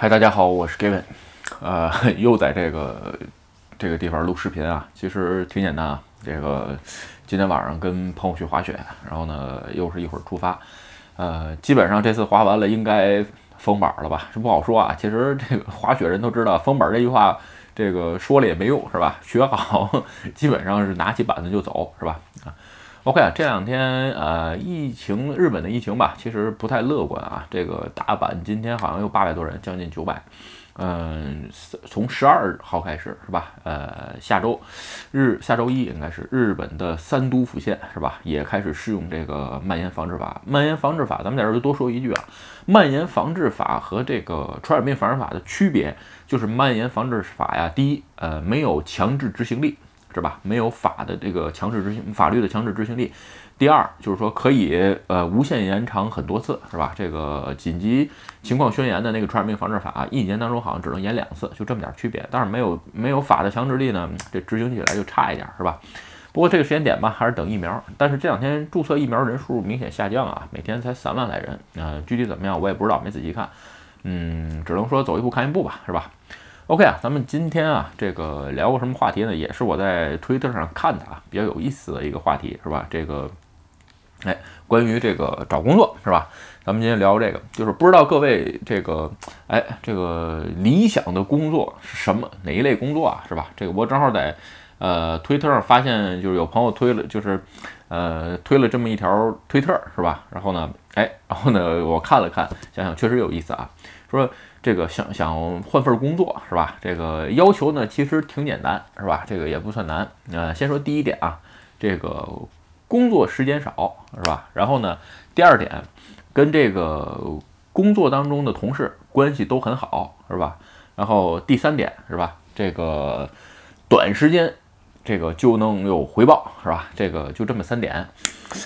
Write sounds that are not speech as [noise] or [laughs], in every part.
嗨，大家好，我是 Gavin，呃，[laughs] 又在这个这个地方录视频啊，其实挺简单啊。这个今天晚上跟朋友去滑雪，然后呢，又是一会儿出发，呃，基本上这次滑完了，应该封板了吧？这不好说啊。其实这个滑雪人都知道，封板这句话，这个说了也没用，是吧？学好，[laughs] 基本上是拿起板子就走，是吧？啊。OK 啊，这两天呃，疫情日本的疫情吧，其实不太乐观啊。这个大阪今天好像有八百多人，将近九百。嗯，从十二号开始是吧？呃，下周日下周一应该是日本的三都府县是吧？也开始适用这个蔓延防治法。蔓延防治法，咱们在这儿就多说一句啊，蔓延防治法和这个传染病防治法的区别就是，蔓延防治法呀，第一，呃，没有强制执行力。是吧？没有法的这个强制执行，法律的强制执行力。第二就是说可以呃无限延长很多次，是吧？这个紧急情况宣言的那个传染病防治法，一年当中好像只能延两次，就这么点区别。但是没有没有法的强制力呢，这执行起来就差一点，是吧？不过这个时间点吧，还是等疫苗。但是这两天注册疫苗人数明显下降啊，每天才三万来人。呃，具体怎么样我也不知道，没仔细看。嗯，只能说走一步看一步吧，是吧？OK 啊，咱们今天啊，这个聊个什么话题呢？也是我在推特上看的啊，比较有意思的一个话题，是吧？这个，哎，关于这个找工作，是吧？咱们今天聊这个，就是不知道各位这个，哎，这个理想的工作是什么？哪一类工作啊？是吧？这个我正好在呃推特上发现，就是有朋友推了，就是呃推了这么一条推特，是吧？然后呢，哎，然后呢，我看了看，想想确实有意思啊，说。这个想想换份工作是吧？这个要求呢其实挺简单是吧？这个也不算难。呃，先说第一点啊，这个工作时间少是吧？然后呢，第二点，跟这个工作当中的同事关系都很好是吧？然后第三点是吧？这个短时间。这个就能有回报，是吧？这个就这么三点，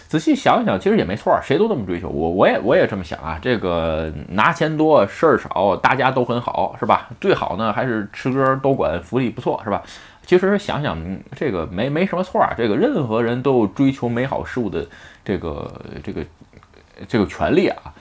仔细想想，其实也没错，谁都这么追求。我我也我也这么想啊。这个拿钱多，事儿少，大家都很好，是吧？最好呢还是吃喝都管，福利不错，是吧？其实想想，这个没没什么错啊。这个任何人都有追求美好事物的这个这个这个权利啊。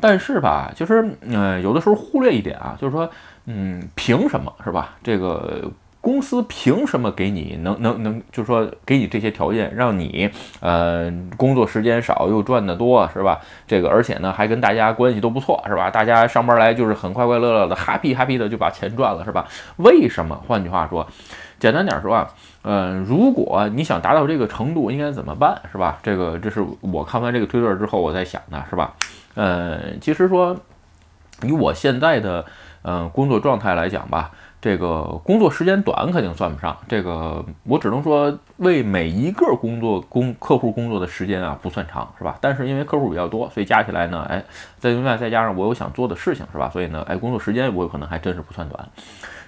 但是吧，其实嗯，有的时候忽略一点啊，就是说，嗯，凭什么，是吧？这个。公司凭什么给你能能能，就是说给你这些条件，让你呃工作时间少又赚得多，是吧？这个而且呢还跟大家关系都不错，是吧？大家上班来就是很快快乐乐的，happy happy 的就把钱赚了，是吧？为什么？换句话说，简单点说啊，嗯，如果你想达到这个程度，应该怎么办，是吧？这个这是我看完这个推特之后我在想的，是吧？嗯，其实说以我现在的嗯工作状态来讲吧。这个工作时间短肯定算不上，这个我只能说为每一个工作工客户工作的时间啊不算长，是吧？但是因为客户比较多，所以加起来呢，哎，再另外再加上我有想做的事情，是吧？所以呢，哎，工作时间我可能还真是不算短。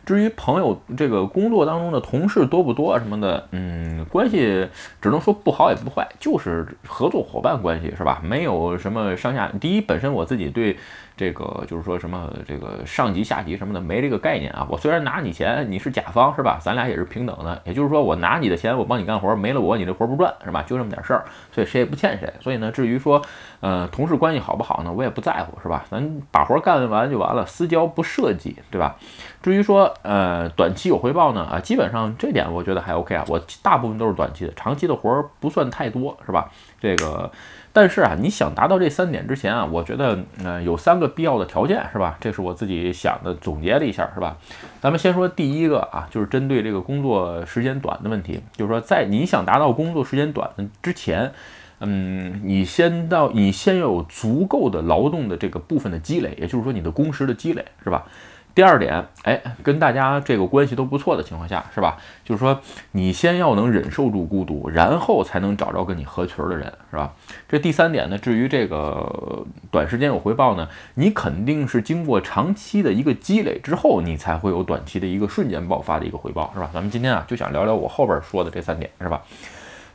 至于朋友这个工作当中的同事多不多什么的，嗯，关系只能说不好也不坏，就是合作伙伴关系，是吧？没有什么上下。第一，本身我自己对。这个就是说什么这个上级下级什么的没这个概念啊！我虽然拿你钱，你是甲方是吧？咱俩也是平等的，也就是说我拿你的钱，我帮你干活，没了我你这活不赚是吧？就这么点事儿，所以谁也不欠谁。所以呢，至于说呃同事关系好不好呢，我也不在乎是吧？咱把活干完就完了，私交不涉及对吧？至于说呃短期有回报呢啊，基本上这点我觉得还 OK 啊，我大部分都是短期的，长期的活不算太多是吧？这个。但是啊，你想达到这三点之前啊，我觉得，呃，有三个必要的条件，是吧？这是我自己想的，总结了一下，是吧？咱们先说第一个啊，就是针对这个工作时间短的问题，就是说，在你想达到工作时间短的之前，嗯，你先到，你先要有足够的劳动的这个部分的积累，也就是说，你的工时的积累，是吧？第二点，哎，跟大家这个关系都不错的情况下，是吧？就是说，你先要能忍受住孤独，然后才能找着跟你合群的人，是吧？这第三点呢，至于这个短时间有回报呢，你肯定是经过长期的一个积累之后，你才会有短期的一个瞬间爆发的一个回报，是吧？咱们今天啊，就想聊聊我后边说的这三点，是吧？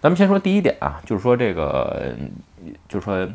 咱们先说第一点啊，就是说这个，就是说。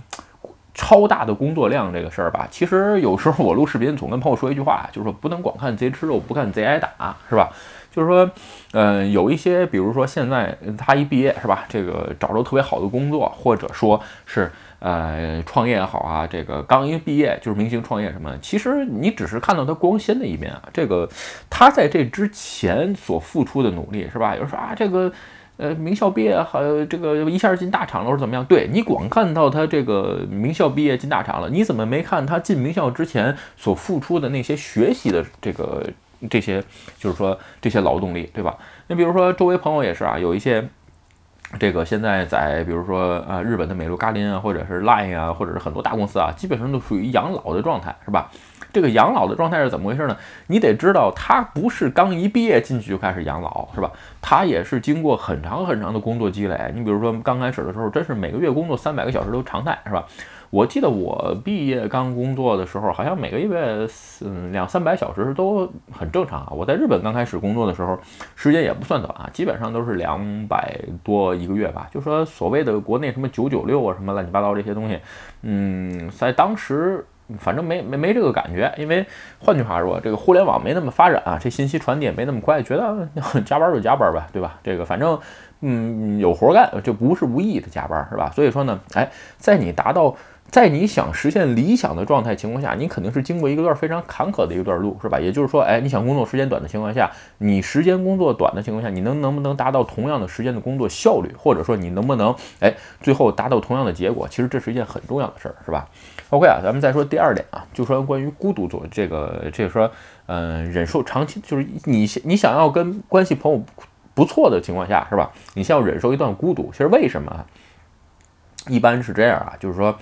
超大的工作量这个事儿吧，其实有时候我录视频总跟朋友说一句话，就是说不能光看贼吃肉，不看贼挨打，是吧？就是说，嗯，有一些，比如说现在他一毕业是吧，这个找着特别好的工作，或者说是。呃，创业也好啊，这个刚一毕业就是明星创业什么，其实你只是看到他光鲜的一面啊。这个他在这之前所付出的努力是吧？有人说啊，这个呃名校毕业好这个一下进大厂了，或者怎么样？对你光看到他这个名校毕业进大厂了，你怎么没看他进名校之前所付出的那些学习的这个这些，就是说这些劳动力，对吧？你比如说周围朋友也是啊，有一些。这个现在在比如说呃日本的美露咖林啊，或者是 Line 啊，或者是很多大公司啊，基本上都属于养老的状态，是吧？这个养老的状态是怎么回事呢？你得知道，他不是刚一毕业进去就开始养老，是吧？他也是经过很长很长的工作积累。你比如说刚开始的时候，真是每个月工作三百个小时都常态，是吧？我记得我毕业刚工作的时候，好像每个月嗯两三百小时都很正常啊。我在日本刚开始工作的时候，时间也不算短啊，基本上都是两百多一个月吧。就说所谓的国内什么九九六啊，什么乱七八糟这些东西，嗯，在当时反正没没没这个感觉，因为换句话说，这个互联网没那么发展啊，这信息传递也没那么快，觉得加班就加班吧，对吧？这个反正嗯有活干，就不是无意义的加班，是吧？所以说呢，哎，在你达到。在你想实现理想的状态情况下，你肯定是经过一个段非常坎坷的一段路，是吧？也就是说，哎，你想工作时间短的情况下，你时间工作短的情况下，你能能不能达到同样的时间的工作效率，或者说你能不能哎最后达到同样的结果？其实这是一件很重要的事儿，是吧？OK 啊，咱们再说第二点啊，就说关于孤独做这个，这个说，嗯，忍受长期就是你你想要跟关系朋友不错的情况下，是吧？你先要忍受一段孤独，其实为什么？一般是这样啊，就是说。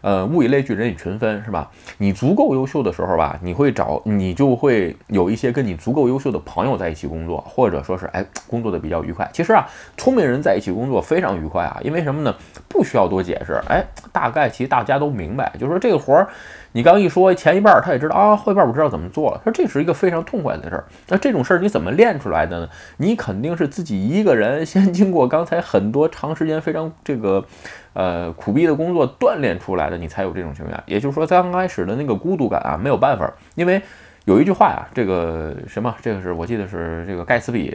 呃，物以类聚，人以群分，是吧？你足够优秀的时候吧，你会找你就会有一些跟你足够优秀的朋友在一起工作，或者说是哎，工作的比较愉快。其实啊，聪明人在一起工作非常愉快啊，因为什么呢？不需要多解释，哎，大概其实大家都明白，就是说这个活儿。你刚一说前一半儿，他也知道啊，后一半儿我知道怎么做了。说这是一个非常痛快的事儿。那这种事儿你怎么练出来的呢？你肯定是自己一个人先经过刚才很多长时间非常这个呃苦逼的工作锻炼出来的，你才有这种情况。也就是说，在刚开始的那个孤独感啊，没有办法，因为。有一句话呀，这个什么，这个是我记得是这个盖茨比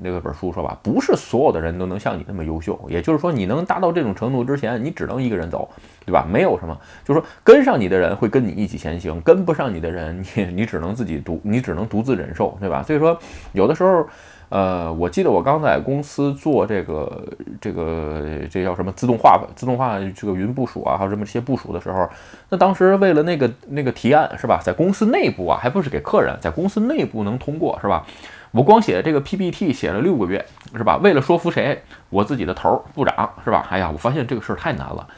那个本书说吧，不是所有的人都能像你那么优秀。也就是说，你能达到这种程度之前，你只能一个人走，对吧？没有什么，就是说跟上你的人会跟你一起前行，跟不上你的人，你你只能自己独，你只能独自忍受，对吧？所以说，有的时候。呃，我记得我刚在公司做这个这个这叫什么自动化自动化这个云部署啊，还有什么这些部署的时候，那当时为了那个那个提案是吧，在公司内部啊，还不是给客人，在公司内部能通过是吧？我光写这个 PPT 写了六个月是吧？为了说服谁？我自己的头部长是吧？哎呀，我发现这个事儿太难了。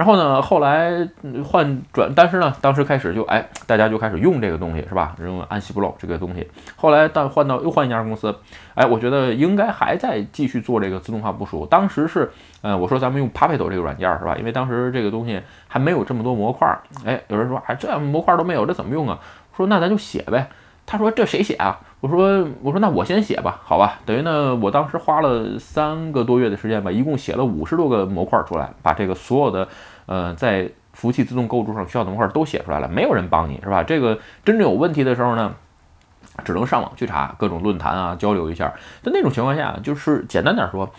然后呢，后来换转，但是呢，当时开始就哎，大家就开始用这个东西是吧？用安息不漏这个东西。后来但换到又换一家公司，哎，我觉得应该还在继续做这个自动化部署。当时是，嗯，我说咱们用 Puppet 这个软件是吧？因为当时这个东西还没有这么多模块。哎，有人说，哎，这模块都没有，这怎么用啊？说那咱就写呗。他说这谁写啊？我说我说那我先写吧，好吧。等于呢，我当时花了三个多月的时间吧，一共写了五十多个模块出来，把这个所有的。呃，在服务器自动构筑上需要的模块都写出来了，没有人帮你是吧？这个真正有问题的时候呢，只能上网去查各种论坛啊，交流一下。在那种情况下，就是简单点说，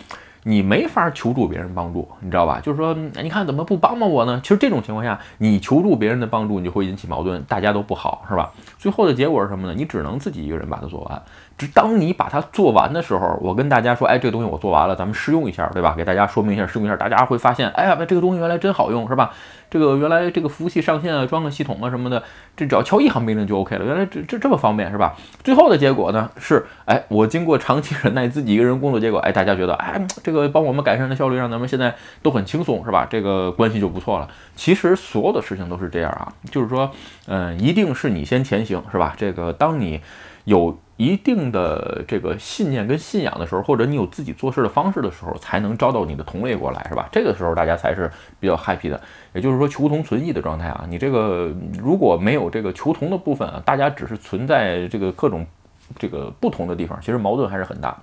你没法求助别人帮助，你知道吧？就是说，你看怎么不帮帮我呢？其实这种情况下，你求助别人的帮助，你就会引起矛盾，大家都不好，是吧？最后的结果是什么呢？你只能自己一个人把它做完。当你把它做完的时候，我跟大家说，哎，这个东西我做完了，咱们试用一下，对吧？给大家说明一下，试用一下，大家会发现，哎呀，这个东西原来真好用，是吧？这个原来这个服务器上线啊，装个系统啊什么的，这只要敲一行命令就 OK 了。原来这这这么方便，是吧？最后的结果呢是，哎，我经过长期 [laughs] 忍耐，自己一个人工作，结果，哎，大家觉得，哎，这个帮我们改善了效率，让咱们现在都很轻松，是吧？这个关系就不错了。其实所有的事情都是这样啊，就是说，嗯，一定是你先前行，是吧？这个当你有。一定的这个信念跟信仰的时候，或者你有自己做事的方式的时候，才能招到你的同类过来，是吧？这个时候大家才是比较 happy 的，也就是说求同存异的状态啊。你这个如果没有这个求同的部分啊，大家只是存在这个各种这个不同的地方，其实矛盾还是很大。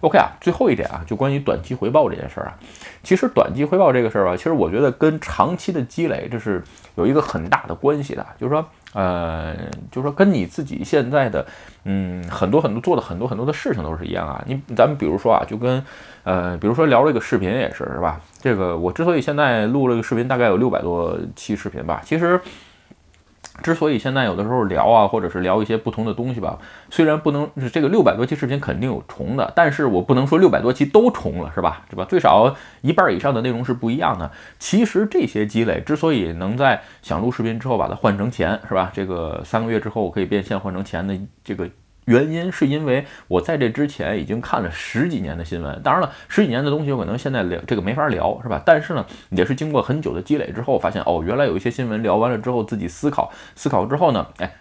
OK 啊，最后一点啊，就关于短期回报这件事儿啊，其实短期回报这个事儿吧，其实我觉得跟长期的积累这是有一个很大的关系的，就是说。呃，就是说跟你自己现在的，嗯，很多很多做的很多很多的事情都是一样啊。你咱们比如说啊，就跟，呃，比如说聊这个视频也是，是吧？这个我之所以现在录了个视频，大概有六百多期视频吧，其实。之所以现在有的时候聊啊，或者是聊一些不同的东西吧，虽然不能这个六百多期视频肯定有重的，但是我不能说六百多期都重了，是吧？是吧？最少一半以上的内容是不一样的。其实这些积累之所以能在想录视频之后把它换成钱，是吧？这个三个月之后我可以变现换成钱的这个。原因是因为我在这之前已经看了十几年的新闻，当然了，十几年的东西我可能现在聊这个没法聊，是吧？但是呢，也是经过很久的积累之后，发现哦，原来有一些新闻聊完了之后，自己思考思考之后呢，哎。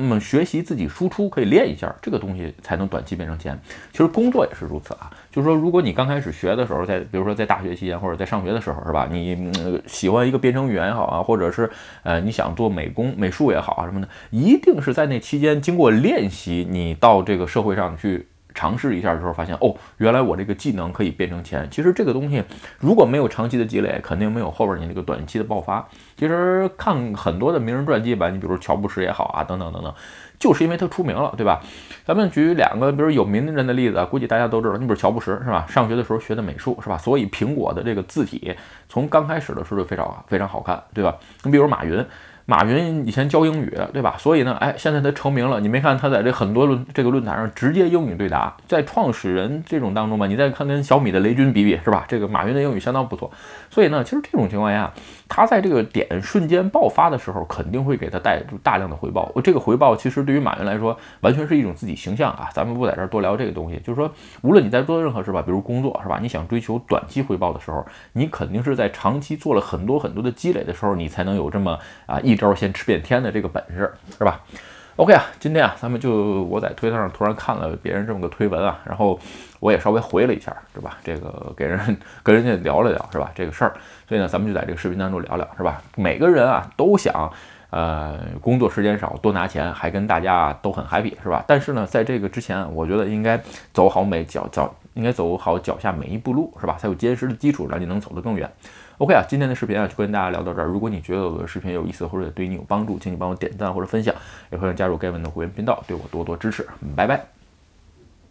那么学习自己输出可以练一下，这个东西才能短期变成钱。其实工作也是如此啊，就是说，如果你刚开始学的时候，在比如说在大学期间或者在上学的时候，是吧？你喜欢一个编程语言也好啊，或者是呃你想做美工美术也好啊什么的，一定是在那期间经过练习，你到这个社会上去。尝试一下的时候，发现哦，原来我这个技能可以变成钱。其实这个东西如果没有长期的积累，肯定没有后边你那个短期的爆发。其实看很多的名人传记吧，你比如乔布斯也好啊，等等等等，就是因为他出名了，对吧？咱们举两个比如有名的人的例子，估计大家都知道。你比如乔布斯是吧？上学的时候学的美术是吧？所以苹果的这个字体从刚开始的时候就非常非常好看，对吧？你比如马云。马云以前教英语，对吧？所以呢，哎，现在他成名了。你没看他在这很多论这个论坛上直接英语对答，在创始人这种当中吧，你再看跟小米的雷军比比，是吧？这个马云的英语相当不错。所以呢，其实这种情况下，他在这个点瞬间爆发的时候，肯定会给他带大量的回报。这个回报其实对于马云来说，完全是一种自己形象啊。咱们不在这儿多聊这个东西，就是说，无论你在做任何事吧，比如工作，是吧？你想追求短期回报的时候，你肯定是在长期做了很多很多的积累的时候，你才能有这么啊一。招先吃遍天的这个本事是吧？OK 啊，今天啊，咱们就我在推特上突然看了别人这么个推文啊，然后我也稍微回了一下，是吧？这个给人 [laughs] 跟人家聊了聊，是吧？这个事儿，所以呢，咱们就在这个视频当中聊聊，是吧？每个人啊都想呃工作时间少多拿钱，还跟大家都很 happy，是吧？但是呢，在这个之前，我觉得应该走好每脚脚，应该走好脚下每一步路，是吧？才有坚实的基础，让你能走得更远。OK 啊，今天的视频啊就跟大家聊到这儿。如果你觉得我的视频有意思或者对你有帮助，请你帮我点赞或者分享，也欢迎加入盖文的会员频道，对我多多支持。拜拜。